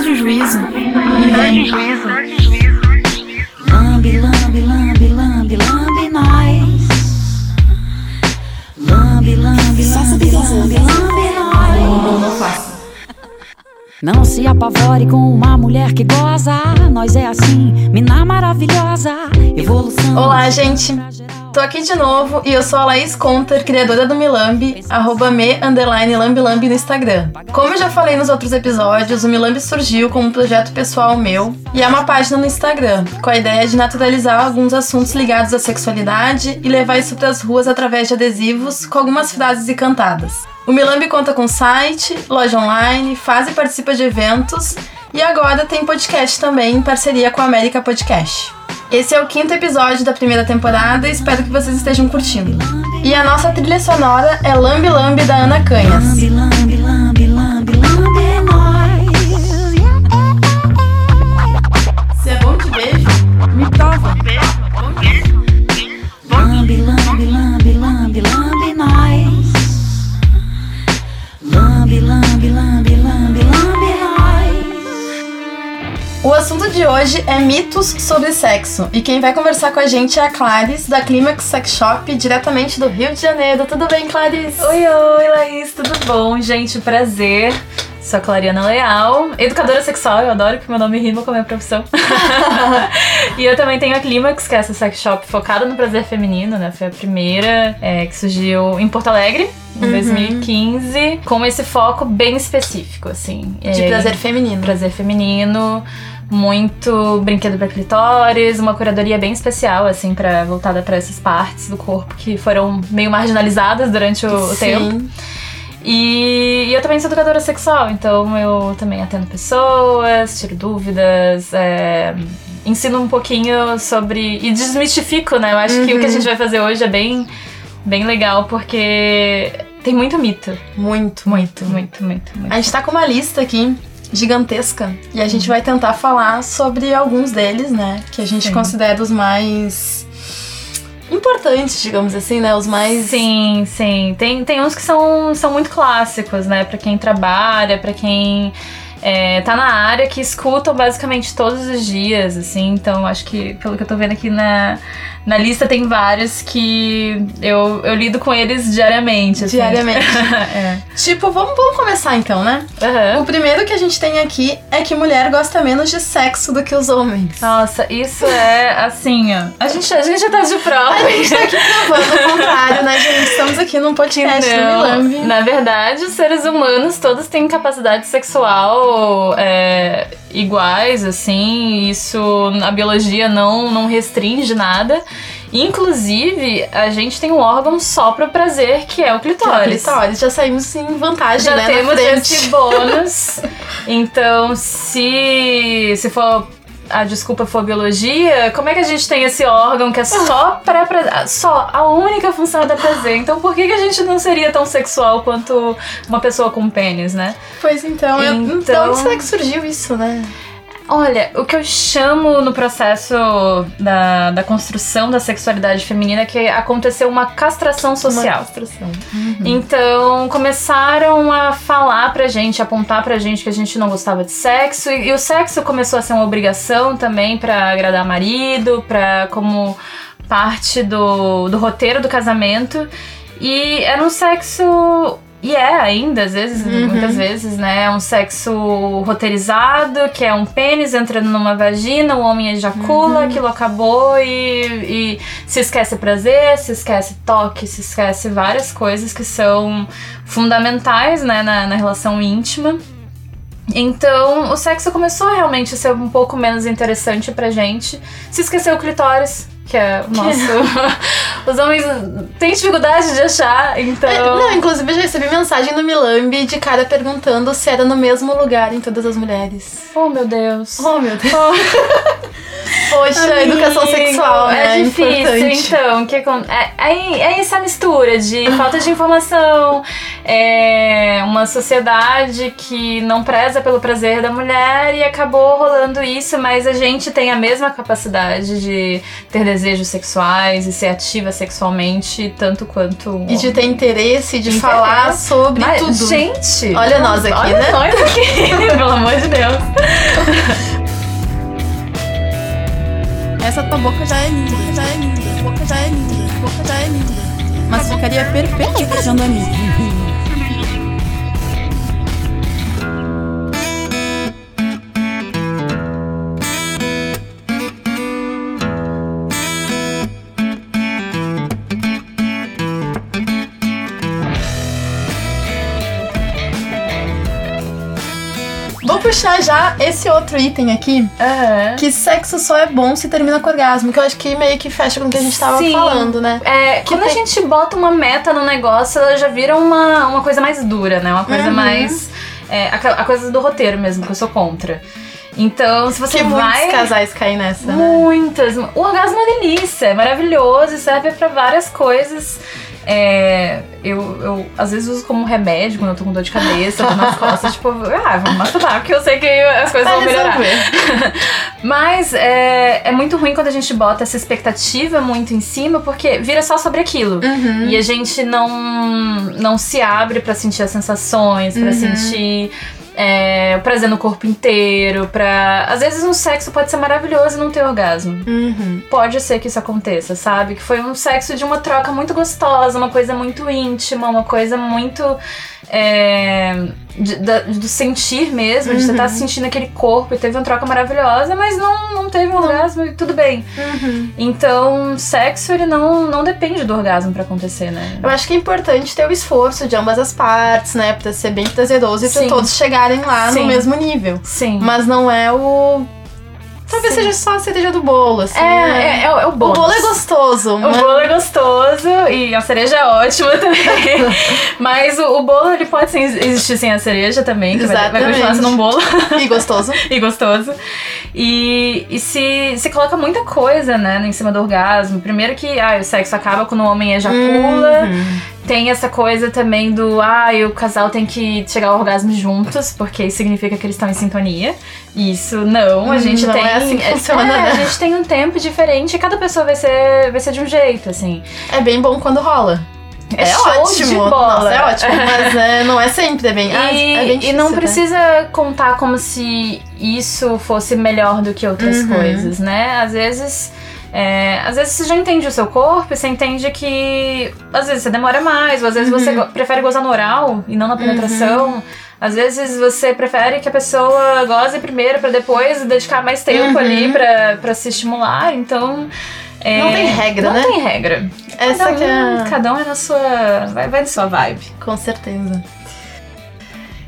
Perde o juízo. O juízo. Lambe, lambe, lambe, lambe, lambe nós. Lambe, lambe, lambe, lambe, lambe nós. Não se apavore com uma mulher que goza. Nós é assim, mina maravilhosa. Evolução. Olá, gente. Tô aqui de novo e eu sou a Laís Conter, criadora do Milambi, arroba me, underline, no Instagram. Como eu já falei nos outros episódios, o Milambi surgiu como um projeto pessoal meu e é uma página no Instagram, com a ideia de naturalizar alguns assuntos ligados à sexualidade e levar isso pras ruas através de adesivos com algumas frases e cantadas. O Milambi conta com site, loja online, faz e participa de eventos e agora tem podcast também em parceria com a América Podcast. Esse é o quinto episódio da primeira temporada e espero que vocês estejam curtindo. E a nossa trilha sonora é Lambi Lambi da Ana Canhas. Lambe, lambe, hoje é mitos sobre sexo. E quem vai conversar com a gente é a Clarice, da Climax Sex Shop, diretamente do Rio de Janeiro. Tudo bem, Clarice? Oi, oi, Laís, tudo bom? Gente, prazer. Sou a Clariana Leal, educadora sexual, eu adoro que meu nome rima com a minha profissão. e eu também tenho a Climax, que é essa sex shop focada no prazer feminino, né? Foi a primeira é, que surgiu em Porto Alegre, em 2015, com esse foco bem específico, assim. De É, prazer feminino. prazer feminino, muito brinquedo pra clitóris, uma curadoria bem especial, assim, para voltada pra essas partes do corpo que foram meio marginalizadas durante o, o tempo. Sim. E, e eu também sou educadora sexual, então eu também atendo pessoas, tiro dúvidas, é, ensino um pouquinho sobre. e desmistifico, né? Eu acho que o que a gente vai fazer hoje é bem, bem legal, porque tem muito mito. Muito, Muito, muito, muito, muito. A gente tá com uma lista aqui gigantesca e a gente vai tentar falar sobre alguns deles, né? Que a gente Sim. considera os mais importantes, digamos assim, né? Os mais. Sim, sim. Tem, tem uns que são, são muito clássicos, né? Pra quem trabalha, pra quem é, tá na área, que escutam basicamente todos os dias, assim. Então, acho que, pelo que eu tô vendo aqui na, na lista, tem vários que eu, eu lido com eles diariamente. assim. Diariamente. é. Tipo, vamos, vamos começar então, né? Aham. O primeiro que a gente tem aqui é que mulher gosta menos de sexo do que os homens. Nossa, isso é assim, ó. A gente, a gente já tá de prova. A gente tá aqui provando o contrário, né, gente? Estamos aqui num podcast do Milambi. Na verdade, os seres humanos todos têm capacidade sexual é, iguais, assim. Isso a biologia não, não restringe nada. Inclusive, a gente tem um órgão só pro prazer, que é o clitóris. Clitóris, já saímos em vantagem, Já né, temos na frente. esse bônus. então, se, se for a desculpa for biologia, como é que a gente tem esse órgão que é só para prazer? Só, a única função é dar prazer. Então, por que, que a gente não seria tão sexual quanto uma pessoa com pênis, né? Pois então, eu, então... Então- onde será que surgiu isso, né? Olha, o que eu chamo no processo da, da construção da sexualidade feminina é que aconteceu uma castração social. Uma construção. Então começaram a falar pra gente, apontar pra gente que a gente não gostava de sexo e, e o sexo começou a ser uma obrigação também pra agradar marido, para como parte do, do roteiro do casamento e era um sexo e é ainda, às vezes, muitas vezes, né? É um sexo roteirizado, que é um pênis entrando numa vagina, o homem ejacula, aquilo acabou e, e se esquece prazer, se esquece toque, se esquece várias coisas que são fundamentais, né, na, na relação íntima. Então, o sexo começou realmente a ser um pouco menos interessante pra gente. Se esqueceu o clitóris, que é o nosso. Os homens têm dificuldade de achar, É, então. Não, inclusive eu já recebi mensagem no Milambi de cara perguntando se era no mesmo lugar em todas as mulheres. Oh, meu Deus. Oh, meu Deus. Oh. Poxa, Amigo, educação sexual, né? É difícil, importante. então. Que, acon- é, é, é essa mistura de falta de informação, é uma sociedade que não preza pelo prazer da mulher e acabou rolando isso, mas a gente tem a mesma capacidade de ter desejos sexuais e ser ativa sexualmente, tanto quanto. E de ter interesse de interesse. falar sobre mas, tudo. Gente! Olha nós aqui, olha né? Nós aqui, pelo amor de Deus. Essa tua boca já é linda, já é linda, boca já é linda, boca já é linda. Mas ficaria perfeita beijando a puxar já esse outro item aqui, uhum. que sexo só é bom se termina com orgasmo, que eu acho que meio que fecha com o que a gente tava Sim. falando, né? É, que quando tem... a gente bota uma meta no negócio, ela já vira uma, uma coisa mais dura, né? Uma coisa uhum. mais. É, a, a, coisa do roteiro mesmo, que eu sou contra. Então, se você que vai. Muitos casais caem nessa. Muitas. Né? O orgasmo é uma delícia, é maravilhoso e serve para várias coisas. É, eu, eu às vezes uso como remédio quando eu tô com dor de cabeça, dor nas costas, tipo, ah, vamos masturbar, porque eu sei que as coisas vão melhorar. Mas é, é muito ruim quando a gente bota essa expectativa muito em cima, porque vira só sobre aquilo. Uhum. E a gente não, não se abre para sentir as sensações, para uhum. sentir é, prazer no corpo inteiro, pra. Às vezes um sexo pode ser maravilhoso e não ter orgasmo. Uhum. Pode ser que isso aconteça, sabe? Que foi um sexo de uma troca muito gostosa, uma coisa muito íntima, uma coisa muito é, de, do sentir mesmo, uhum. de você estar tá uhum. sentindo aquele corpo e teve uma troca maravilhosa, mas não, não teve um orgasmo e tudo bem. Uhum. Então, sexo, ele não, não depende do orgasmo para acontecer, né? Eu acho que é importante ter o esforço de ambas as partes, né? Pra ser bem prazeroso e pra todos chegarem lá Sim. no mesmo nível. Sim. Mas não é o Talvez Sim. seja só a cereja do bolo, assim. É, né? é, é, é, o bolo. O bolo é gostoso. O bolo é gostoso e a cereja é ótima também. mas o, o, bolo, ele pode sim, existir sem a cereja também, que vai, vai, continuar sendo um bolo. E gostoso. e gostoso. E, e se, se coloca muita coisa, né, em cima do orgasmo. Primeiro que ah, o sexo acaba quando o homem ejacula. Uhum. Tem essa coisa também do, ah, o casal tem que chegar ao orgasmo juntos, porque isso significa que eles estão em sintonia. Isso não, a gente não tem. É assim que funciona, é, né? A gente tem um tempo diferente e cada pessoa vai ser, vai ser de um jeito, assim. É bem bom quando rola. É, é ótimo. Nossa, é ótimo, mas é, não é sempre, é bem, e, ah, é bem difícil, E não né? precisa contar como se isso fosse melhor do que outras uhum. coisas, né? Às vezes é, às vezes você já entende o seu corpo e você entende que às vezes você demora mais, ou às vezes uhum. você prefere gozar no oral e não na penetração. Uhum. Às vezes você prefere que a pessoa goze primeiro para depois dedicar mais tempo uhum. ali para se estimular. Então. É, não tem regra, não né? Não tem regra. Essa cada um, que é... cada um é na sua. Vai, vai na sua vibe. Com certeza.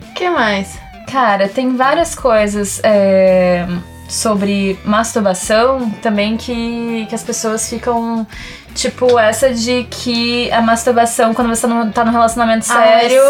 O que mais? Cara, tem várias coisas. É sobre masturbação também que, que as pessoas ficam. Tipo, essa de que a masturbação, quando você não tá num relacionamento ah, sério,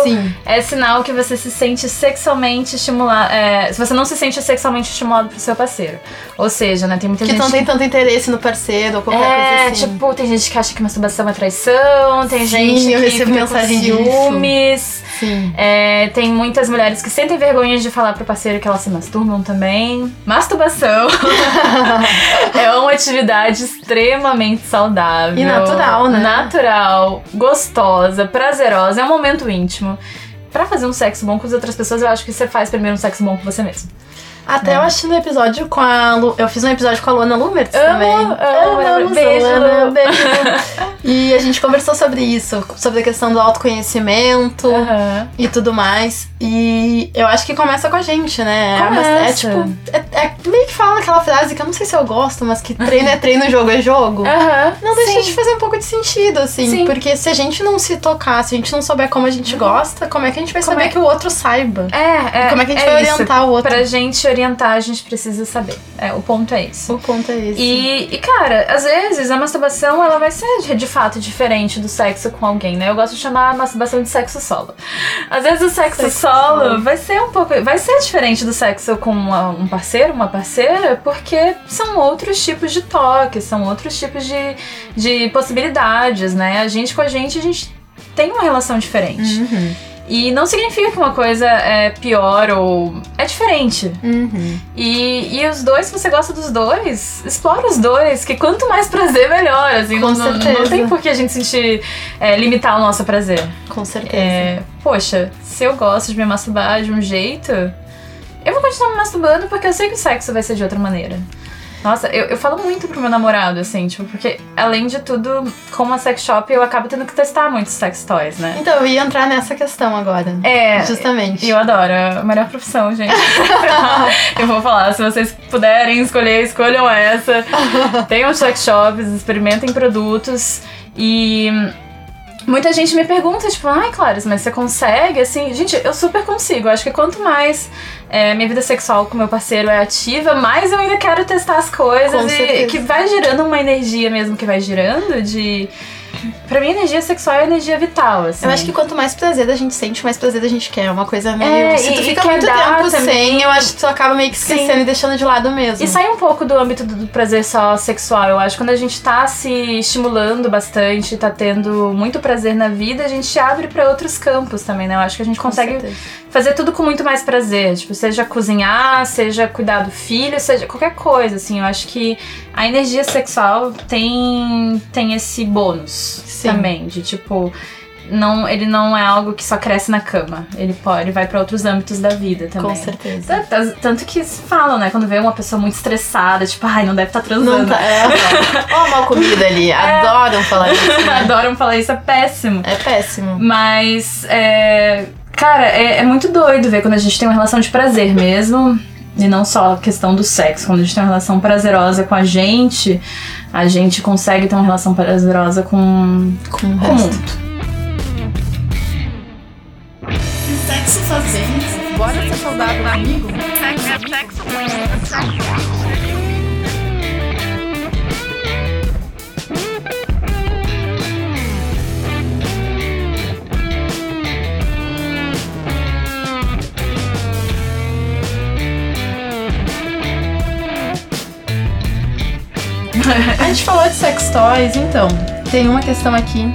ah, é sinal que você se sente sexualmente estimulado. É, se você não se sente sexualmente estimulado pro seu parceiro. Ou seja, né, tem muita que gente. Que não tem tanto interesse no parceiro ou qualquer é, coisa assim. tipo, tem gente que acha que masturbação é traição, tem Sim, gente eu que recebo mensagem de ciúmes. Sim. É, tem muitas mulheres que sentem vergonha de falar pro parceiro que elas se masturbam também. Masturbação é atividade extremamente saudável. E natural, né? Natural, gostosa, prazerosa. É um momento íntimo. Para fazer um sexo bom com as outras pessoas, eu acho que você faz primeiro um sexo bom com você mesmo. Até é. eu assisti no episódio com a Lu, Eu fiz um episódio com a Luana Lumertz amo, também. Amo, amo, beijo, Luana, beijo. e a gente conversou sobre isso, sobre a questão do autoconhecimento uhum. e tudo mais. E eu acho que começa com a gente, né? É começa. É, é tipo. É, é, meio que fala aquela frase que eu não sei se eu gosto, mas que treino é treino, jogo é jogo. Uhum. Não deixa Sim. de fazer um pouco de sentido, assim. Sim. Porque se a gente não se tocar, se a gente não souber como a gente gosta, como é que a gente vai como saber é... que o outro saiba? É, é. como é que a gente vai isso. orientar o outro? Pra gente orientar, a gente precisa saber. É, o ponto é esse. O ponto é esse. E, e, cara, às vezes a masturbação ela vai ser de fato diferente do sexo com alguém, né? Eu gosto de chamar a masturbação de sexo solo. Às vezes o sexo, sexo solo, solo vai ser um pouco. Vai ser diferente do sexo com uma, um parceiro, uma parceira, porque são outros tipos de toque, são outros tipos de, de possibilidades, né? A gente com a gente, a gente tem uma relação diferente. Uhum. E não significa que uma coisa é pior ou. é diferente. Uhum. E, e os dois, se você gosta dos dois, explora os dois, que quanto mais prazer, melhor. Assim, Com não, certeza. não tem por que a gente sentir. é, limitar o nosso prazer. Com certeza. É, poxa, se eu gosto de me masturbar de um jeito, eu vou continuar me masturbando porque eu sei que o sexo vai ser de outra maneira. Nossa, eu, eu falo muito pro meu namorado, assim, tipo, porque além de tudo, como a sex shop, eu acabo tendo que testar muitos sex toys, né? Então, eu ia entrar nessa questão agora. É, Justamente. e eu adoro, é a melhor profissão, gente. eu vou falar, se vocês puderem escolher, escolham essa. Tenham sex shops, experimentem produtos e. Muita gente me pergunta, tipo, ai, Clarice, mas você consegue? Assim, gente, eu super consigo. Acho que quanto mais é, minha vida sexual com meu parceiro é ativa, mais eu ainda quero testar as coisas. Com e certeza. que vai gerando uma energia mesmo que vai girando de. Pra mim, energia sexual é energia vital, assim. Eu acho que quanto mais prazer a gente sente, mais prazer a gente quer. É uma coisa meio. É, Se tu e- fica e muito tempo também. sem, eu acho que tu acaba meio que Sim. esquecendo e deixando de lado mesmo. E sai um pouco do âmbito do prazer só sexual. Eu acho que quando a gente tá se estimulando bastante, tá tendo muito prazer na vida, a gente abre pra outros campos também, né? Eu acho que a gente consegue fazer tudo com muito mais prazer. Tipo, seja cozinhar, seja cuidar do filho, seja qualquer coisa, assim. Eu acho que a energia sexual tem, tem esse bônus Sim. também, de tipo. Não, ele não é algo que só cresce na cama. Ele pode, ele vai pra outros âmbitos da vida também. Com certeza. Tanto- Tanto, que se falam, né? Quando vê uma pessoa muito estressada, tipo, ai, não deve estar transando. Não tá. É, ó, mal comida ali. Adoram falar isso. né? Adoram falar isso, é péssimo. É péssimo. Mas, é, cara, é, é muito doido ver quando a gente tem uma relação de prazer mesmo. E não só a questão do sexo. Quando a gente tem uma relação prazerosa com a gente, a gente consegue ter uma relação prazerosa com, Com o com o resto. mundo. Sexo faz bem. Bora ser saudável amigo? A gente falou de sex toys, então. Tem uma questão aqui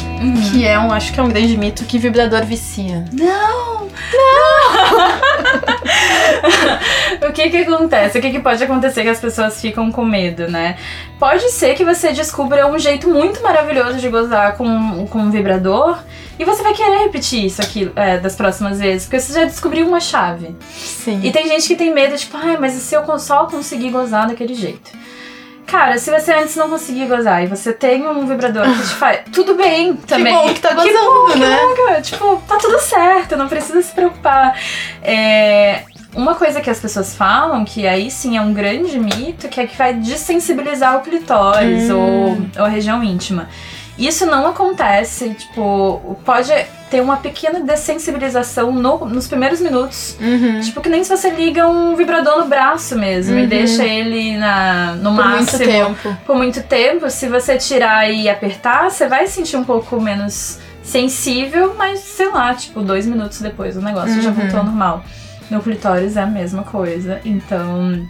que é um, acho que é um grande mito que vibrador vicia. Não! o que que acontece? O que que pode acontecer que as pessoas ficam com medo, né? Pode ser que você descubra um jeito muito maravilhoso de gozar com, com um vibrador e você vai querer repetir isso aqui é, das próximas vezes, porque você já descobriu uma chave. Sim. E tem gente que tem medo, tipo, ai, mas e se eu só conseguir gozar daquele jeito? Cara, se você antes não conseguir gozar e você tem um vibrador que te faz. Tudo bem também. bom que tá bom, gozando, que né? bom que- tipo, tá tudo certo, não precisa se preocupar. É, Uma coisa que as pessoas falam, que aí sim é um grande mito, que é que vai dessensibilizar o clitóris ou, ou a região íntima. Isso não acontece, tipo, pode ter uma pequena dessensibilização no- nos primeiros minutos. Uhum. Tipo, que nem se você liga um vibrador no braço mesmo e Uhum. deixa ele na, no Por máximo muito tempo. por muito tempo. Se você tirar e apertar, você vai sentir um pouco menos sensível, mas sei lá, tipo, dois minutos depois o negócio já Uhum. voltou ao normal. No clitóris é a mesma coisa, então.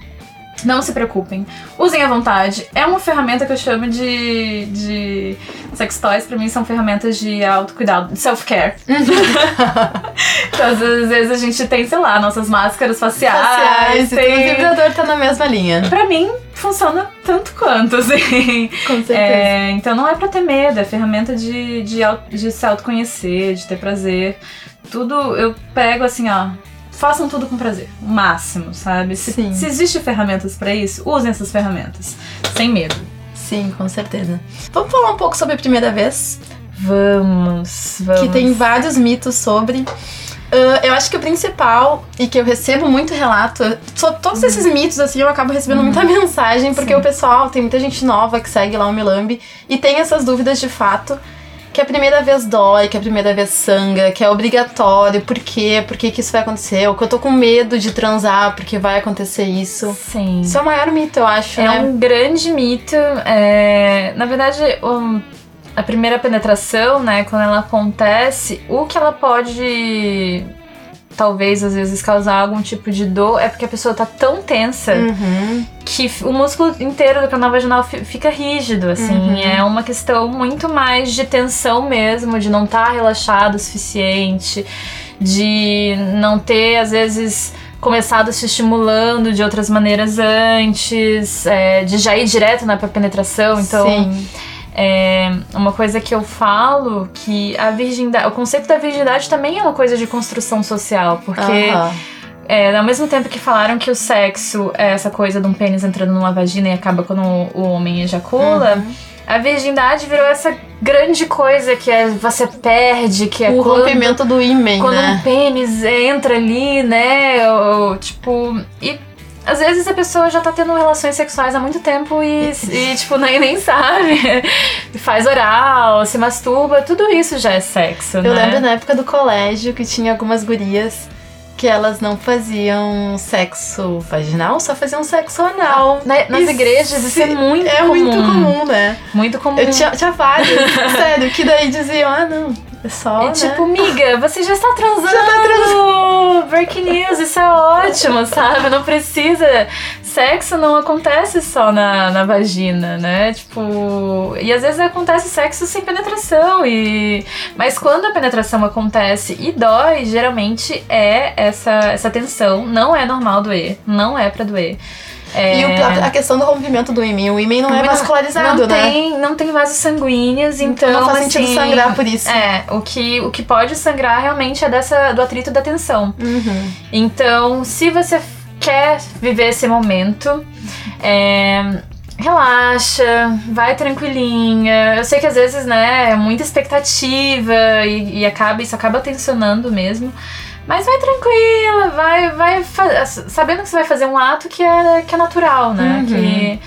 Não se preocupem. Usem à vontade. É uma ferramenta que eu chamo de, de sex toys. Pra mim são ferramentas de autocuidado, de self-care. então, às vezes a gente tem, sei lá, nossas máscaras faciais. Faciais, tudo, o tem... vibrador tá na mesma linha. Pra mim, funciona tanto quanto, assim. Com certeza. É, então não é pra ter medo, é ferramenta de, de, de se autoconhecer, de ter prazer. Tudo eu pego assim, ó. Façam tudo com prazer, o máximo, sabe? Se, Sim. se existe ferramentas pra isso, usem essas ferramentas, sem medo. Sim, com certeza. Vamos falar um pouco sobre a primeira vez? Vamos, vamos. Que tem vários mitos sobre. Ah, eu acho que o principal, e que eu recebo muito relato, so- todos esses mitos, assim, eu acabo recebendo muita mensagem, porque Sim. o pessoal, tem muita gente nova que segue lá o Milambi e tem essas dúvidas de fato. Que a primeira vez dói, que a primeira vez sangra, que é obrigatório, por quê? Por que, que isso vai acontecer? Ou que eu tô com medo de transar porque vai acontecer isso. Sim. Isso é o maior mito, eu acho, É né? um grande mito. é, Na verdade, um, a primeira penetração, né, quando ela acontece, o que ela pode talvez às vezes causar algum tipo de dor é porque a pessoa tá tão tensa Uhum. que o músculo inteiro do canal vaginal fi- fica rígido, assim. Uhum. É uma questão muito mais de tensão mesmo, de não estar relaxado o suficiente, de não ter, às vezes, começado se estimulando de outras maneiras antes, é, de já ir direto né, pra penetração. Então. Sim. É uma coisa que eu falo que a virgindade, o conceito da virgindade também é uma coisa de construção social, porque é, ao mesmo tempo que falaram que o sexo é essa coisa de um pênis entrando numa vagina e acaba quando o homem ejacula, Uhum. a virgindade virou essa grande coisa que é você perde, que é O quando, rompimento do ímen, quando um né? pênis entra ali, né? Ou, tipo. E às vezes a pessoa já tá tendo relações sexuais há muito tempo e, e tipo, nem, nem sabe. Faz oral, se masturba, tudo isso já é sexo, né? Eu lembro na época do colégio que tinha algumas gurias que elas não faziam sexo vaginal, só faziam sexo anal. Na- nas Isso igrejas isso é muito é comum. muito comum, né? Muito comum. Eu tinha, tinha vários, sério, que daí diziam, ah, não, é só, E né? tipo, miga, você já está transando! Já tá Breaking news, isso é ótimo, sabe? Não precisa. Sexo não acontece só na, na vagina, né? Tipo. E às vezes acontece sexo sem penetração. E... Mas quando a penetração acontece e dói, geralmente é essa, essa tensão. Não é normal doer. Não é pra doer. É... E o- a, a questão do rompimento do ímen, o ímen não é Não- vascularizado, não né? Tem, não tem vasos sanguíneos, então. não faz sentido assim, sangrar por isso. É, o que, o que pode sangrar realmente é dessa, do atrito da tensão. Uhum. Então, se você quer viver esse momento, é, relaxa, vai tranquilinha. Eu sei que às vezes, né, é muita expectativa e, e acaba, isso acaba tensionando mesmo. Mas vai tranquila, vai, vai sabendo que você vai fazer um ato que é, que é natural, né? Uhum. Que,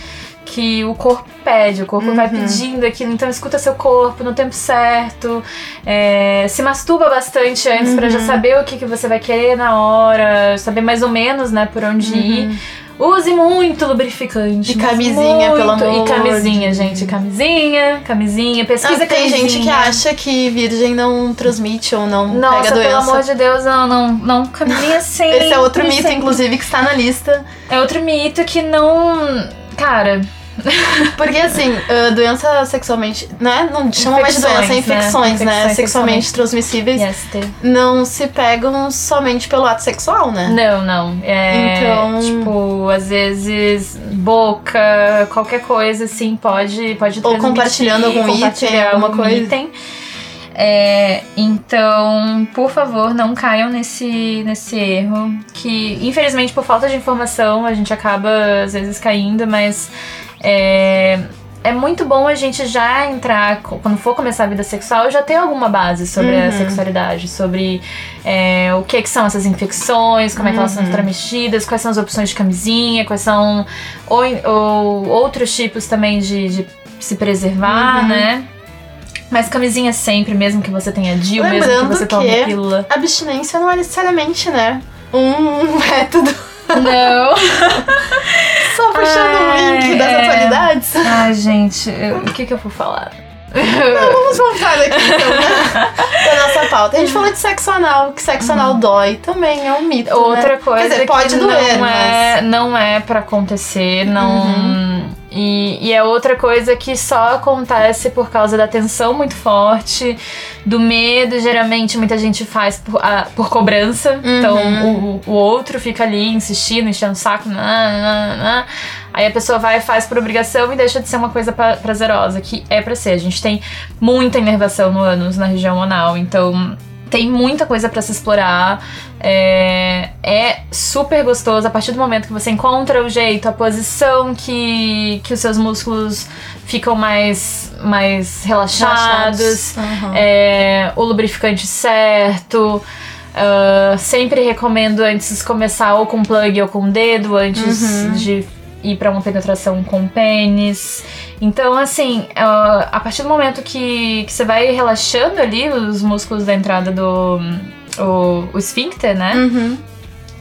que o corpo pede, o corpo vai Uhum. pedindo aquilo, então escuta seu corpo no tempo certo, é, se masturba bastante antes pra já Uhum. saber o que, que você vai querer na hora, saber mais ou menos, né, por onde ir. Use muito lubrificante. E camisinha, muito. pelo amor E camisinha, gente. Camisinha, camisinha. Ah, Pesquisa tem camisinha. gente que acha que virgem não transmite ou não Nossa, pega pelo doença. amor de Deus, não, não, não. Camisinha sempre. Esse é outro mito, sempre. inclusive, que está na lista. É outro mito que não. Cara, Porque, assim, doença sexualmente. Né? Não chama mais de doença, é infecções, né? né? Infecções Sexualmente transmissíveis. yes. Não se pegam somente pelo ato sexual, né? Não, não. É, Então- Tipo, às vezes, boca, qualquer coisa, assim, pode, pode Ou compartilhando algum compartilhar item, alguma algum coisa. item. É, então, por favor, não caiam nesse, nesse erro. Que, infelizmente, por falta de informação, a gente acaba, às vezes, caindo, mas é, é muito bom a gente já entrar, quando for começar a vida sexual, já ter alguma base sobre a Uhum. sexualidade, sobre é, o que, que são essas infecções, como é que elas Uhum. são transmitidas, quais são as opções de camisinha, quais são ou, ou outros tipos também de, de se preservar, Uhum. né? Mas camisinha sempre, mesmo que você tenha DIU, mesmo que você tome que- pílula. Abstinência não é necessariamente, né? Um método. Não. Só puxando o link das é. atualidades. Ai, gente, o que que eu vou falar? Vamos voltar aqui, então, né? Da nossa pauta. A gente falou de sexo anal, que sexo anal dói. Também é um mito. Outra né? coisa Quer dizer, pode doer, não mas. é, não é para acontecer, não. Uhum. E, e é outra coisa que só acontece por causa da tensão muito forte, do medo. Geralmente muita gente faz por, ah, por cobrança. Então o, o outro fica ali insistindo, enchendo o saco. Nah, nah, nah. Aí a pessoa vai e faz por obrigação e deixa de ser uma coisa pra- prazerosa, que é pra ser. A gente tem muita inervação no ânus, na região anal, então tem muita coisa pra se explorar. É, é super gostoso a partir do momento que você encontra o jeito, a posição que, que os seus músculos ficam mais, mais relaxados, Uhum. é, o lubrificante certo. ah, sempre recomendo antes de começar ou com plug ou com dedo, antes Uhum. de ir pra uma penetração com pênis. Então, assim, ah, a partir do momento que, que você vai relaxando ali os músculos da entrada do o, o esfíncter, né? Uhum.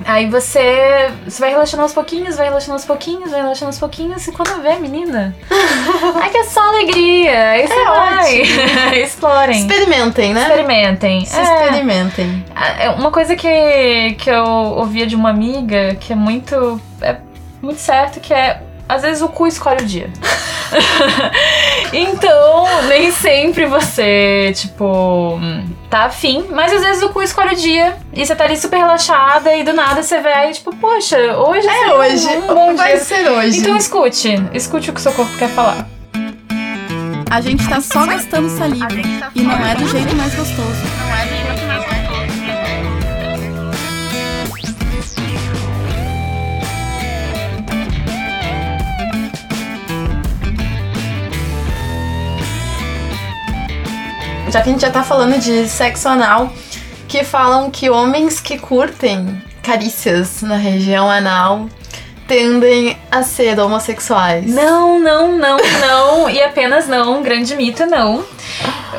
Aí você, você vai relaxando aos pouquinhos, vai relaxando aos pouquinhos, vai relaxando aos pouquinhos, e quando vê, menina, aí que é só alegria. Aí você É vai. Explorem. Experimentem, né? Experimentem. Se É. experimentem. É uma coisa que, que eu ouvia de uma amiga que é muito. É muito certo, que é. Às vezes o cu escolhe o dia. então, nem sempre você, tipo, tá afim, mas às vezes o cu escolhe o dia e você tá ali super relaxada e do nada você vai, tipo, poxa, hoje é hoje. Um, um bom vai dia. ser hoje. Então escute, escute o que o seu corpo quer falar. A gente tá só gastando saliva tá e não é do jeito mais gostoso. Não é já que a gente já tá falando de sexo anal, que falam que homens que curtem carícias na região anal tendem a ser homossexuais. Não, não, não, não. e apenas não, grande mito, não.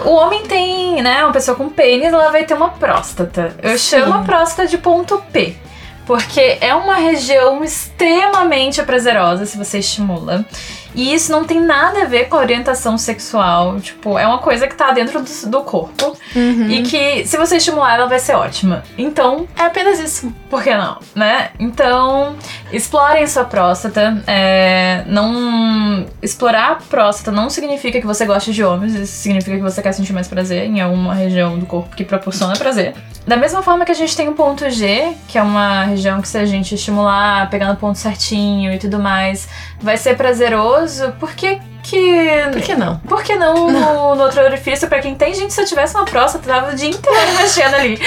O homem tem, né, uma pessoa com pênis, ela vai ter uma próstata. Eu Sim. chamo a próstata de ponto P. Porque é uma região extremamente prazerosa se você estimula. E isso não tem nada a ver com a orientação sexual. Tipo, é uma coisa que tá dentro do, do corpo. Uhum. E que, se você estimular, ela vai ser ótima. Então, é apenas isso. Por que não? Né? Então, explorem sua próstata. É, não. Explorar a próstata não significa que você gosta de homens. Isso significa que você quer sentir mais prazer em alguma região do corpo que proporciona prazer. Da mesma forma que a gente tem o ponto G, que é uma região que se a gente estimular, pegar no ponto certinho e tudo mais, vai ser prazeroso, por que que... Por que não? Por que não, não. No, no, outro orifício? Pra quem tem, gente, se eu tivesse uma próstata, eu tava o dia inteiro mexendo ali.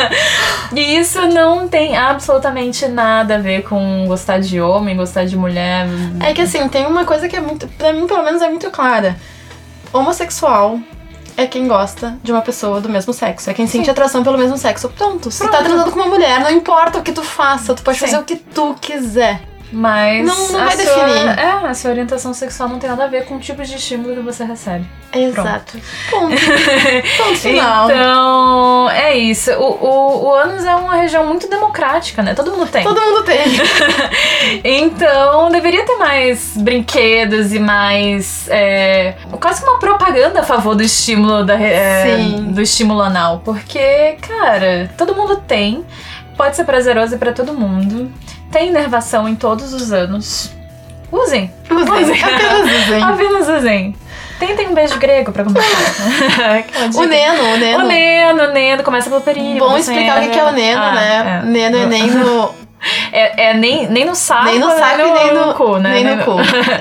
e isso não tem absolutamente nada a ver com gostar de homem, gostar de mulher. É que assim, tem uma coisa que é muito, pra mim pelo menos é muito clara. Homossexual é quem gosta de uma pessoa do mesmo sexo. É quem sente Sim. atração pelo mesmo sexo. Pronto. Se tá transando com uma mulher, não importa o que tu faça, tu pode Sim. fazer o que tu quiser. Mas não, não vai sua, definir. É, a sua orientação sexual não tem nada a ver com o tipo de estímulo que você recebe. Exato. Ponto. Ponto final. Então, é isso. O, o, o ânus é uma região muito democrática, né? Todo mundo tem. Todo mundo tem. então, deveria ter mais brinquedos e mais. É, quase uma propaganda a favor do estímulo da, é, do estímulo anal. Porque, cara, todo mundo tem. Pode ser prazeroso para todo mundo tem inervação em todos os anos. Usem. Usem. usem. Apenas usem. Apenas usem. Tentem um beijo grego pra começar. o neno, o neno. O neno, o neno, começa pelo período. Bom explicar o que é o neno, ah, né? É. Neno é nem no... É, é, nem, nem no saco, nem no saco nem no, nem no cu, né? Nem no cu,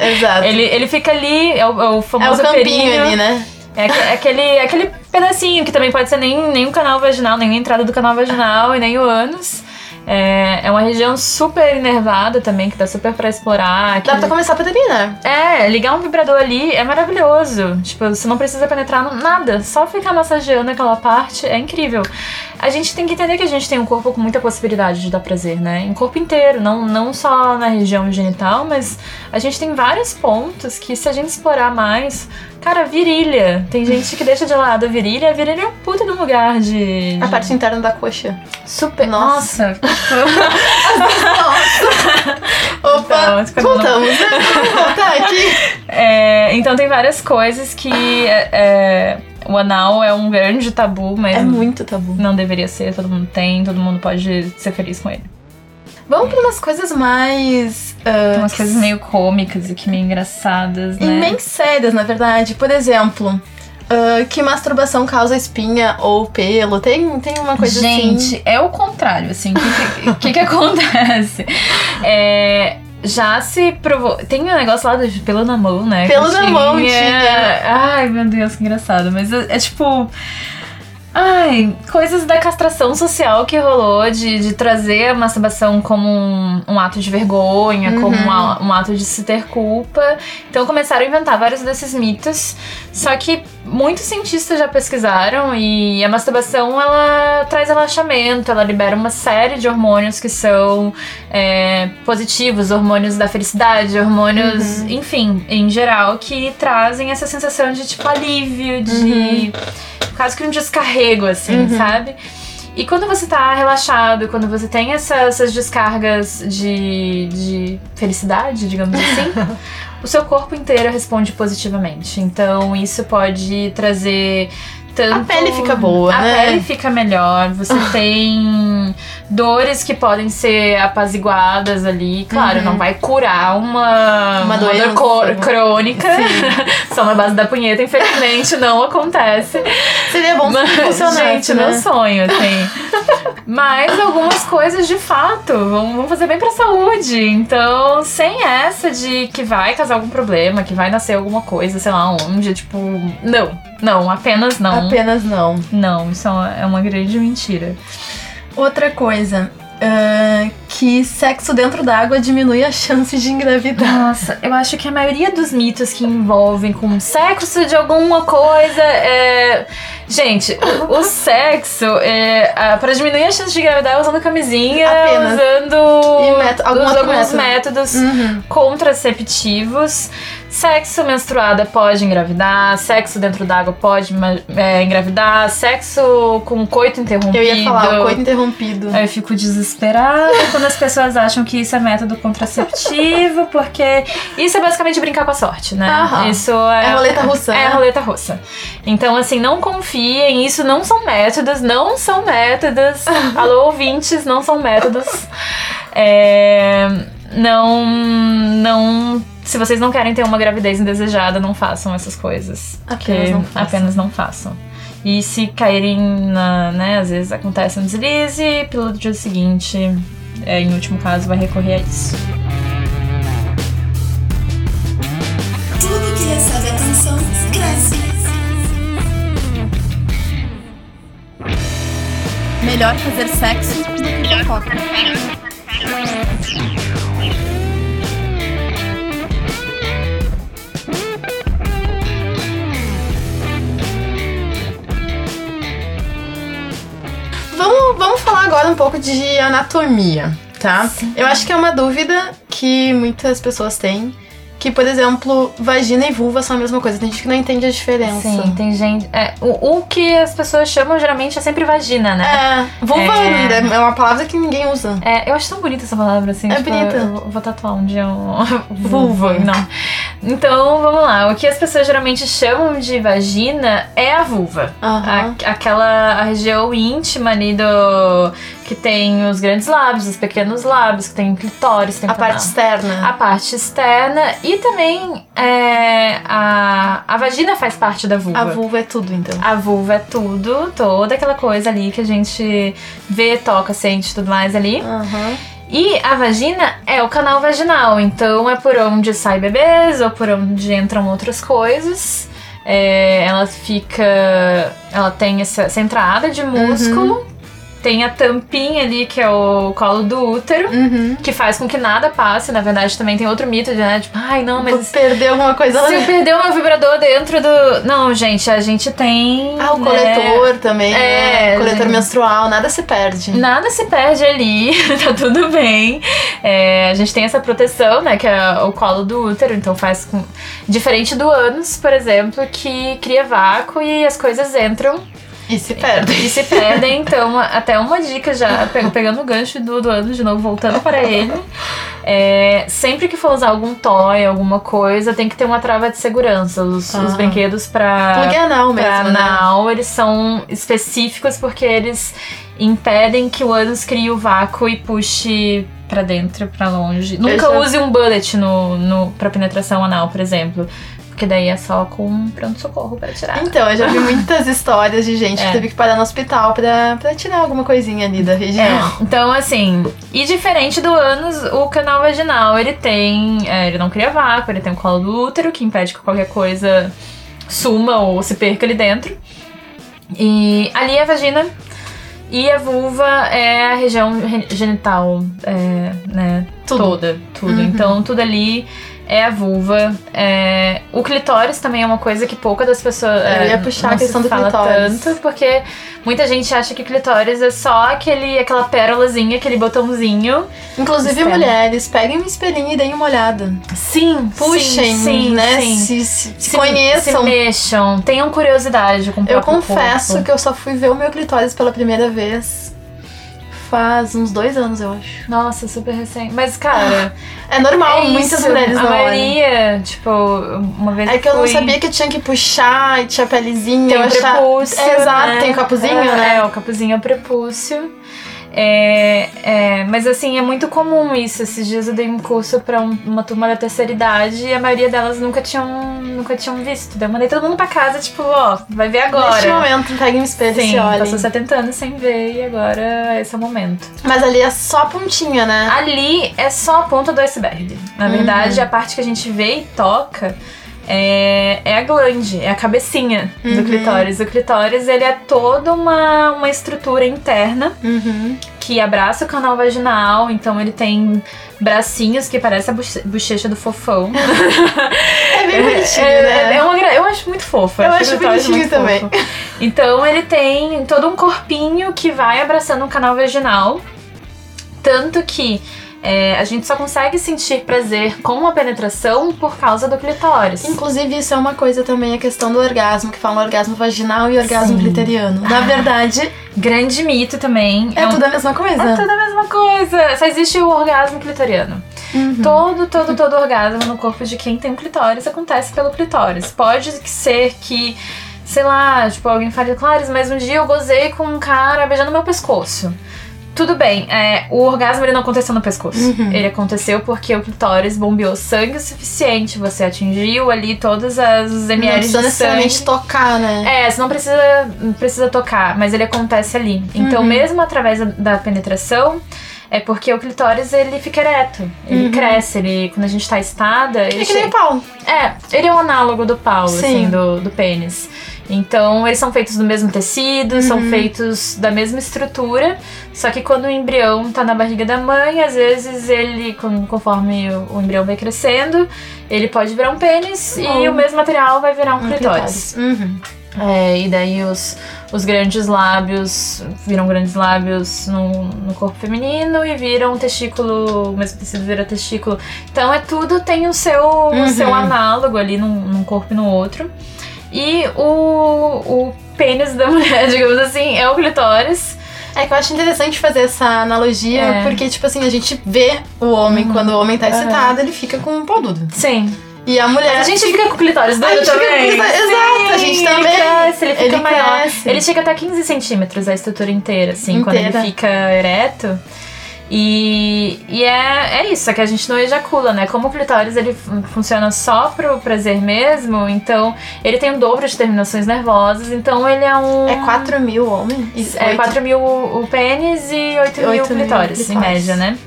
exato. Ele, ele fica ali, é o, é o famoso É o campinho perinho. ali, né? É, é aquele, aquele pedacinho que também pode ser nem, nem o canal vaginal, nem a entrada do canal vaginal e nem o ânus. É, é uma região super inervada também, que tá super pra explorar. Que... Dá pra começar a pedalinhar. É, ligar um vibrador ali é maravilhoso. Tipo, você não precisa penetrar nada, só ficar massageando aquela parte é incrível. A gente tem que entender que a gente tem um corpo com muita possibilidade de dar prazer, né? Em corpo inteiro, não, não só na região genital, mas a gente tem vários pontos que se a gente explorar mais, Cara, virilha. Tem gente que deixa de lado a virilha. A virilha é um puta um lugar de. A parte interna da coxa. Super. Nossa. Nossa. Opa, então, voltamos. Né? Vamos voltar aqui. É, então tem várias coisas que. É, é, o anal é um grande tabu, mas. É muito tabu. Não deveria ser, todo mundo tem, todo mundo pode ser feliz com ele. Vamos para umas coisas mais. Uh, umas coisas meio cômicas e que meio engraçadas, né? E bem sérias, na verdade. Por exemplo, uh, que masturbação causa espinha ou pelo? Tem, tem uma coisa Gente, assim. Gente, é o contrário, assim. O que, que, que, que acontece? É já se provou. Tem um negócio lá do pelo na mão, né? Pelo na mão, tinha. Ai, meu Deus, que engraçado. Mas é, é tipo. Ai, coisas da castração social que rolou, de, de trazer a masturbação como um, um ato de vergonha, uhum. como um, um, ato de se ter culpa. Então começaram a inventar vários desses mitos. Só que muitos cientistas já pesquisaram e a masturbação ela traz relaxamento, ela libera uma série de hormônios que são é, positivos, hormônios da felicidade, hormônios, uhum. enfim, em geral, que trazem essa sensação de tipo alívio, de. Uhum quase que um descarrego, assim, uhum. sabe? E quando você tá relaxado, quando você tem essa, essas descargas de, de felicidade, digamos assim, o seu corpo inteiro responde positivamente. Então, isso pode trazer Tanto, A pele fica boa, a né? pele fica melhor, você tem dores que podem ser apaziguadas ali. Claro, não vai curar uma, Uhum. Uma dor crônica. Só na base da punheta, infelizmente, não acontece. Seria bom Mas, funcionasse, gente, né? meu sonho, assim. Mas algumas coisas, de fato, vão, vão fazer bem pra saúde. Então, sem essa de que vai causar algum problema, que vai nascer alguma coisa, sei lá onde, tipo, não. Não, apenas não. Apenas não. Não, isso é uma, é uma grande mentira. Outra coisa, ah, que sexo dentro d'água diminui a chance de engravidar. Nossa, eu acho que a maioria dos mitos que envolvem com sexo de alguma coisa é. Gente, o, o sexo é. Pra diminuir a chance de engravidar é usando camisinha, Apenas. usando método- alguns método. métodos Uhum. contraceptivos. Sexo menstruada pode engravidar, sexo dentro d'água pode é, engravidar, sexo com coito interrompido. Eu ia falar, o coito interrompido. Aí eu fico desesperada quando as pessoas acham que isso é método contraceptivo, porque isso é basicamente brincar com a sorte, né? Aham. Isso é. É roleta russa, É né? roleta russa. Então, assim, não confiem, isso não são métodos, não são métodos. Alô, ouvintes, não são métodos. É, não. Não. Se vocês não querem ter uma gravidez indesejada, não façam essas coisas. Apenas não façam. apenas não façam. E se caírem na, né, às vezes acontece um deslize, pelo dia seguinte, é, em último caso, vai recorrer a isso. Tudo que recebe atenção cresce. Melhor fazer sexo do que fofoca. Agora um pouco de anatomia, tá? Eu acho que é uma dúvida que muitas pessoas têm. Que, por exemplo, vagina e vulva são a mesma coisa. Tem gente que não entende a diferença. Sim, tem gente. É, o, o que as pessoas chamam geralmente é sempre vagina, né? É, vulva É. é uma palavra que ninguém usa. É, eu acho tão bonita essa palavra, assim. É tipo, bonita. Eu, eu vou tatuar um dia um... Vulva. Não. Então, vamos lá. O que as pessoas geralmente chamam de vagina é a vulva. A- aquela a região íntima ali do... Que tem os grandes lábios, os pequenos lábios, que tem clitóris, tem A parte externa. A parte externa e também é, a, a vagina faz parte da vulva. A vulva é tudo, então. A vulva é tudo, toda aquela coisa ali que a gente vê, toca, sente e tudo mais ali. Aham. E a vagina é o canal vaginal, então é por onde sai bebês ou por onde entram outras coisas. É, ela fica. Ela tem essa, essa entrada de músculo, tem a tampinha ali que é o colo do útero. Uhum. Que faz com que nada passe. Na verdade, também tem outro mito de, né? Tipo, ai, não, mas Perder alguma coisa lá se eu perder o meu vibrador dentro do. Não, gente, a gente tem. Ah, o né, coletor também, É, né? Coletor gente. menstrual, nada se perde. Nada se perde ali, tá tudo bem. É, a gente tem essa proteção, né, que é o colo do útero, então faz com... Diferente do ânus, por exemplo, que cria vácuo e as coisas entram E se perde. e se perdem. Então, até uma dica já, pe- pegando o gancho do, do ânus de novo, voltando para ele. é, sempre que for usar algum toy, alguma coisa, tem que ter uma trava de segurança. Os, os Ah. brinquedos pra... Plug anal pra mesmo, né? anal, eles são específicos porque eles impedem que o ânus crie o vácuo e puxe pra dentro, pra longe. Nunca já- use um bullet no, no, pra penetração anal, por exemplo. Porque daí é só com um pronto-socorro pra tirar. Então, eu já vi muitas histórias de gente É. que teve que parar no hospital pra, pra tirar alguma coisinha ali da região. É, então assim, e diferente do ânus, o canal vaginal, ele tem, é, ele não cria vácuo, ele tem o colo do útero, que impede que qualquer coisa suma ou se perca ali dentro. E ali é a vagina e a vulva é a região re- genital, é, né, Tudo. toda, tudo. Uhum. Então tudo ali é a vulva. É, o clitóris também é uma coisa que pouca das pessoas. Eu é, ia puxar a questão do fala clitóris. tanto, porque muita gente acha que clitóris é só aquele, aquela pérolazinha, aquele botãozinho. Inclusive, mulheres, peguem um espelhinho e deem uma olhada. Sim, Puxem, sim, né? sim. Se, se- se conheçam. Se mexam, tenham curiosidade com o Eu confesso corpo. que eu só fui ver o meu clitóris pela primeira vez. Faz uns dois anos, eu acho. Nossa, super recente. Mas, cara. É normal, é muitas isso, mulheres A não olham. maioria, tipo, uma vez É que eu não sabia que tinha que puxar e tinha pelezinha. Tem eu prepúcio. É, exato, né? tem o capuzinho, é, né? É, o capuzinho é o prepúcio. É, é, mas assim, é muito comum isso. Esses dias eu dei um curso pra um- uma turma da terceira idade e a maioria delas nunca tinham, nunca tinham visto. Daí eu mandei todo mundo pra casa, tipo, ó, vai ver agora. Neste momento, pegue um espelho e Sim, se olhe. passou 70 anos sem ver e agora esse é o momento. Mas ali é só a pontinha, né? Ali é só a ponta do iceberg. Na verdade, a parte que a gente vê e toca é, é a glande, é a cabecinha do clitóris. O clitóris, ele é toda uma, uma estrutura interna Uhum. que abraça o canal vaginal, então ele tem bracinhos que parece a boche- bochecha do fofão. É bem bonitinho, É, né? é uma gra- eu acho muito fofo. Eu acho clitóris bonitinho também. fofo. Então ele tem todo um corpinho que vai abraçando o canal vaginal. Tanto que é, a gente só consegue sentir prazer com a penetração por causa do clitóris. Inclusive, isso é uma coisa também, a questão do orgasmo, que fala orgasmo vaginal e orgasmo Sim. clitoriano. Na verdade, Grande mito também. é, um- tudo a mesma coisa. É tudo a mesma coisa. Só existe o orgasmo clitoriano. Uhum. Todo, todo, todo orgasmo no corpo de quem tem um clitóris acontece pelo clitóris. Pode ser que, sei lá, tipo, alguém fale, Clares, mas um dia eu gozei com um cara beijando meu pescoço. Tudo bem, é, o orgasmo ele não aconteceu no pescoço. Uhum. Ele aconteceu porque o clitóris bombeou sangue o suficiente, você atingiu ali todas as Não ml precisa de necessariamente tocar, né? É, você não precisa, não precisa tocar, mas ele acontece ali. Então, Uhum. mesmo através da- penetração, é porque o clitóris ele fica ereto, ele Uhum. cresce, ele quando a gente tá estada, ele É que nem o pau. é, ele é um análogo do pau, Sim. assim, do, do pênis. Então, eles são feitos do mesmo tecido, são Uhum. feitos da mesma estrutura, só que quando o embrião tá na barriga da mãe, às vezes ele, conforme o, embrião vai crescendo, ele pode virar um pênis e o mesmo material vai virar um, Um clitóris. Uhum. É, e daí os, os grandes lábios viram grandes lábios no, no corpo feminino e viram testículo, o mesmo tecido vira testículo. Então é tudo tem o seu, Uhum. o seu análogo ali num, num corpo e no outro. E o, o pênis da mulher, digamos assim, é o clitóris. É que eu acho interessante fazer essa analogia, É. Uhum. porque, tipo assim, a gente vê o homem, quando o homem tá excitado, ele fica com um pau duro. Sim. E a mulher. A gente fica com o clitóris fica com também. exato, a gente também. Ele cresce, ele fica Ele maior. cresce. Ele chega até 15 centímetros, a estrutura inteira, assim, quando ele Inteira. fica ereto. E, e é, é isso, é que a gente não ejacula, né? Como o clitóris ele fun- funciona só pro prazer mesmo, então ele tem o dobro de terminações nervosas, então ele é um. É 4 mil homem? Isso, É oito. 4 mil o pênis e 8 mil Oito mil clitóris, em média, né?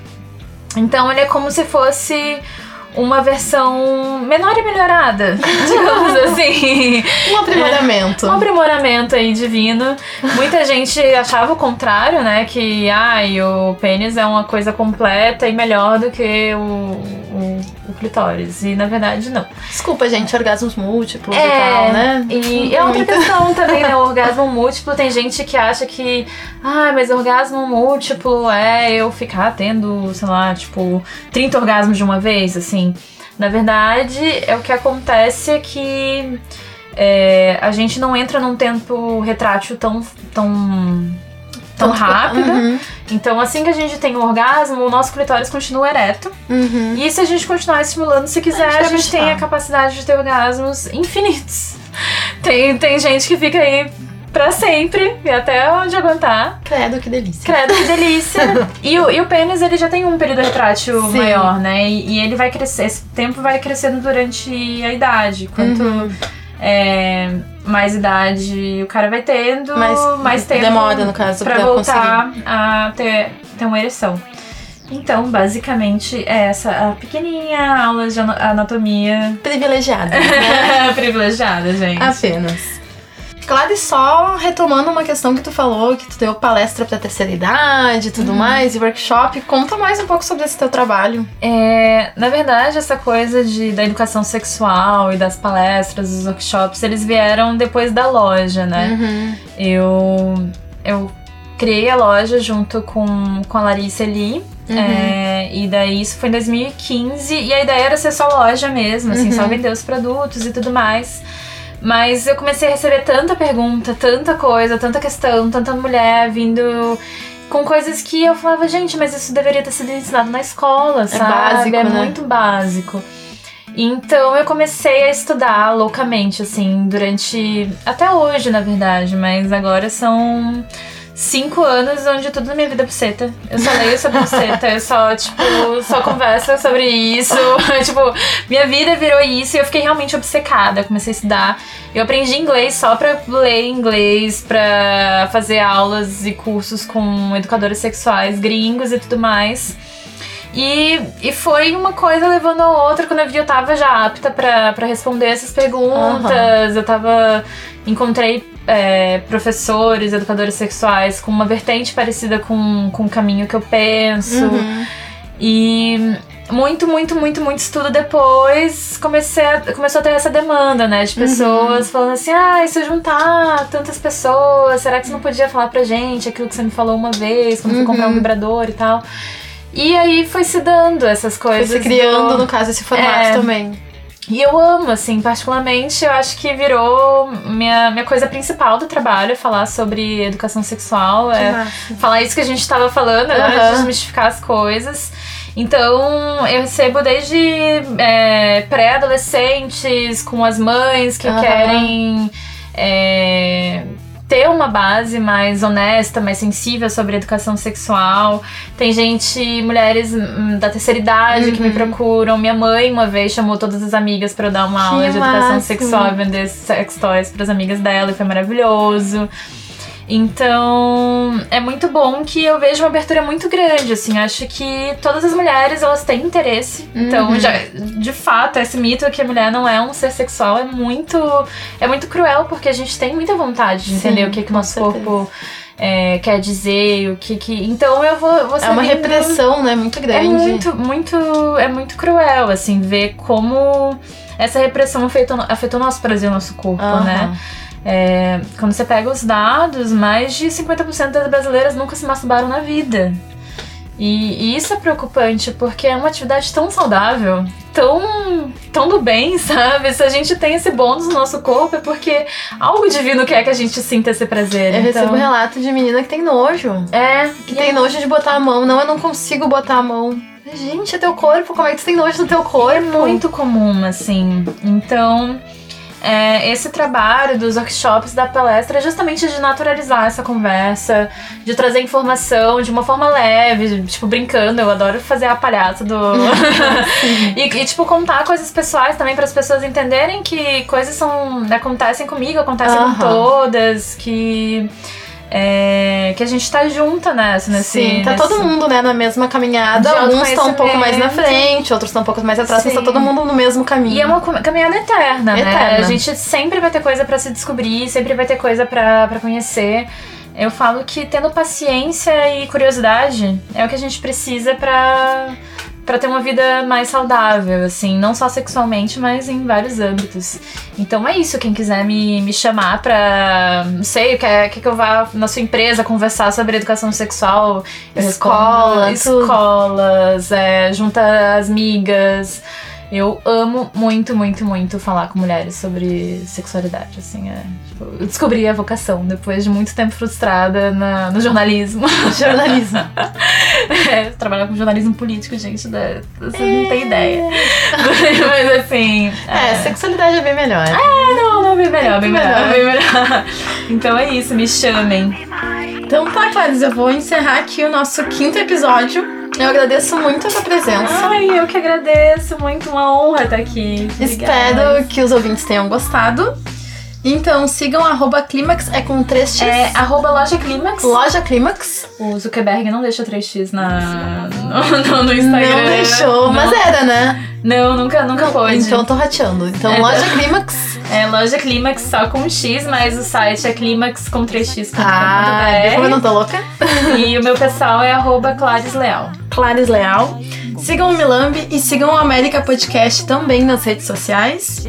Então ele é como se fosse uma versão menor e melhorada, digamos assim. Um aprimoramento. Um aprimoramento aí divino. Muita gente achava o contrário, né? Que ai, o pênis é uma coisa completa e melhor do que o, o, o clitóris. E na verdade, não. Desculpa, gente, orgasmos múltiplos e tal, né? E é outra questão também, né? O orgasmo múltiplo, tem gente que acha que, ah, mas orgasmo múltiplo é eu ficar tendo, sei lá, tipo, 30 orgasmos de uma vez, assim. Na verdade, é o que acontece é que é, a gente não entra num tempo retrátil tão, tão, tão Tanto- rápido. Uhum, Então, assim que a gente tem um orgasmo, o nosso clitóris continua ereto. uhum. E se a gente continuar estimulando, se quiser, A gente a gente tem a capacidade de ter orgasmos infinitos. Tem, tem gente que fica aí pra sempre, e até onde aguentar. Credo, que delícia. Credo, que delícia. e, o, e o pênis, ele já tem um período retrátil Sim. maior, né? E, e ele vai crescer, esse tempo vai crescendo durante a idade. Quanto Uhum. é, mais idade o cara vai tendo, Mas mais tempo demora, no caso, pra pra voltar a ter, ter uma ereção. Então, basicamente, é essa a pequenininha aula de ana- anatomia Privilegiada. né? privilegiada, gente. Apenas. Claro, e só retomando uma questão que tu falou, que tu deu palestra pra terceira idade e tudo Uhum. mais, e workshop. Conta mais um pouco sobre esse teu trabalho. É, na verdade, essa coisa de, da educação sexual e das palestras, dos workshops, eles vieram depois da loja, né? Uhum. Eu, eu criei a loja junto com, com a Larissa Eli. Uhum. é, e daí isso foi em 2015 e a ideia era ser só loja mesmo, assim, só Uhum. vender os produtos e tudo mais. Mas eu comecei a receber tanta pergunta, tanta coisa, tanta questão, tanta mulher vindo com coisas que eu falava, gente, mas isso deveria ter sido ensinado na escola, sabe? básico, é né? muito básico. Então eu comecei a estudar loucamente, assim, durante. Até hoje, na verdade, mas agora são cinco anos onde tudo na minha vida é buceta. Eu só leio sobre buceta, eu só, tipo, só converso sobre isso. tipo, minha vida virou isso e eu fiquei realmente obcecada. Eu comecei a estudar. Eu aprendi inglês só pra ler inglês, pra fazer aulas e cursos com educadores sexuais gringos e tudo mais. E, e foi uma coisa levando a outra. Quando eu vi, eu tava já apta pra responder essas perguntas. Eu tava. Encontrei é, professores, educadores sexuais com uma vertente parecida com, com o caminho que eu penso. E muito, muito, muito, muito estudo depois comecei a, começou a ter essa demanda, né? De pessoas falando assim: ah, e se eu juntar tantas pessoas, será que você não podia falar pra gente aquilo que você me falou uma vez, quando fui comprar um vibrador e tal? E aí foi se dando essas Foi coisas. se criando, do- no caso, esse formato É. também. E eu amo, assim, particularmente, eu acho que virou minha, minha coisa principal do trabalho, é falar sobre educação sexual, é massa. falar isso que a gente tava falando, né? Aham. Desmistificar as coisas. Então, eu recebo desde é, pré-adolescentes com as mães que Aham. querem é, ter uma base mais honesta, mais sensível sobre educação sexual. Tem gente, mulheres hum, da terceira idade que me procuram. Minha mãe, uma vez, chamou todas as amigas pra eu dar uma Que aula de educação máximo. sexual e vender sex toys pras amigas dela, e foi maravilhoso. Então, é muito bom que eu vejo uma abertura muito grande, assim, acho que todas as mulheres, elas têm interesse. Então, já, de fato, esse mito que a mulher não é um ser sexual é muito é muito cruel, porque a gente tem muita vontade de Sim, entender o que, que o nosso certeza. corpo é, quer dizer, o que que... Então, eu vou, vou É uma repressão, né? Muito é grande. muito, muito, é muito cruel, assim, ver como essa repressão afetou, afetou nosso Brasil, nosso corpo, né? É, quando você pega os dados, mais de 50% das brasileiras nunca se masturbaram na vida. E, e isso é preocupante, porque é uma atividade tão saudável, tão, tão do bem, sabe? Se a gente tem esse bônus no nosso corpo, é porque algo divino quer que a gente sinta esse prazer. Eu então, recebo relato de menina que tem nojo. É, Que tem nojo de botar a mão. Não, eu não consigo botar a mão. Gente, é teu corpo. Como é que tu tem nojo do teu corpo? É muito comum, assim. Então, é, esse trabalho dos workshops da palestra é justamente de naturalizar essa conversa, de trazer informação de uma forma leve, tipo, brincando. Eu adoro fazer a palhaça do. e, e, tipo, contar coisas pessoais também para as pessoas entenderem que coisas são. acontecem comigo, acontecem com todas, que. É, que a gente tá junta nessa, nesse. Sim, tá nesse- todo mundo, né, na mesma caminhada. Alguns estão um pouco mais na frente, outros estão um pouco mais atrás, mas tá Sim. todo mundo no mesmo caminho. E é uma caminhada eterna, né? Eterna. A gente sempre vai ter coisa pra se descobrir, sempre vai ter coisa pra conhecer. Eu falo que tendo paciência e curiosidade é o que a gente precisa pra para ter uma vida mais saudável, assim, não só sexualmente, mas em vários âmbitos. Então é isso, quem quiser me, me chamar pra, não sei, quer, quer que eu vá na sua empresa conversar sobre educação sexual, Escola, tudo. escolas, é, junta as migas. Eu amo muito, muito, muito falar com mulheres sobre sexualidade, assim, é, tipo, eu descobri a vocação depois de muito tempo frustrada na- no jornalismo. Jornalismo. É, trabalhar com jornalismo político, gente, né, você não tem ideia. Mas assim. É, sexualidade é bem melhor. não, não, bem melhor, bem Bem melhor, bem melhor. Então é isso, me chamem. Então tá, Clarice, eu vou encerrar aqui o nosso quinto episódio. Eu agradeço muito a sua presença. Ai, eu que agradeço, muito uma honra estar aqui. Espero Obrigada. que os ouvintes tenham gostado. Então sigam arroba Clímax, é com 3x. É arroba loja Clímax. Loja Clímax. O Zuckerberg não deixa 3x na, no, no- no Instagram. Não deixou, Não. mas era, né? Não, nunca, nunca pôde. Então eu tô rateando. Então, É. Loja Clímax. É loja Clímax só com X, mas o site é clímax com 3x. Ah, viu como eu não tô louca? E o meu pessoal é arroba Clares Leal. Clares Leal. Sigam o Milambi e sigam o América Podcast também nas redes sociais.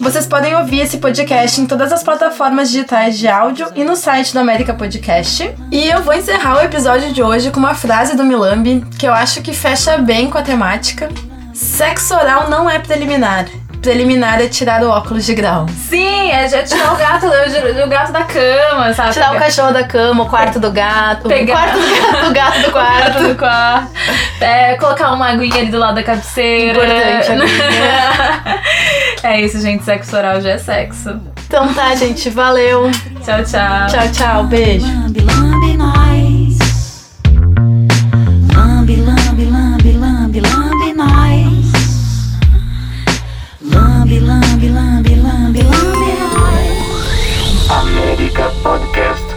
Vocês podem ouvir esse podcast em todas as plataformas digitais de áudio e no site do América Podcast. E eu vou encerrar o episódio de hoje com uma frase do Milambi que eu acho que fecha bem com a temática. Sexo oral não é preliminar, preliminar é tirar o óculos de grau. Sim, é já tirar o gato, o, o gato da cama, sabe? Tirar o cachorro da cama, o quarto do gato. Pegar- O quarto do gato, o gato do O gato quarto. do quarto. É, colocar uma aguinha ali do lado da cabeceira. Importante, aguinha. é isso, gente. Sexo oral já é sexo. Então tá, gente. Valeu. Tchau, tchau. Tchau, tchau. Beijo. Lambe, lambe nós. The Podcast.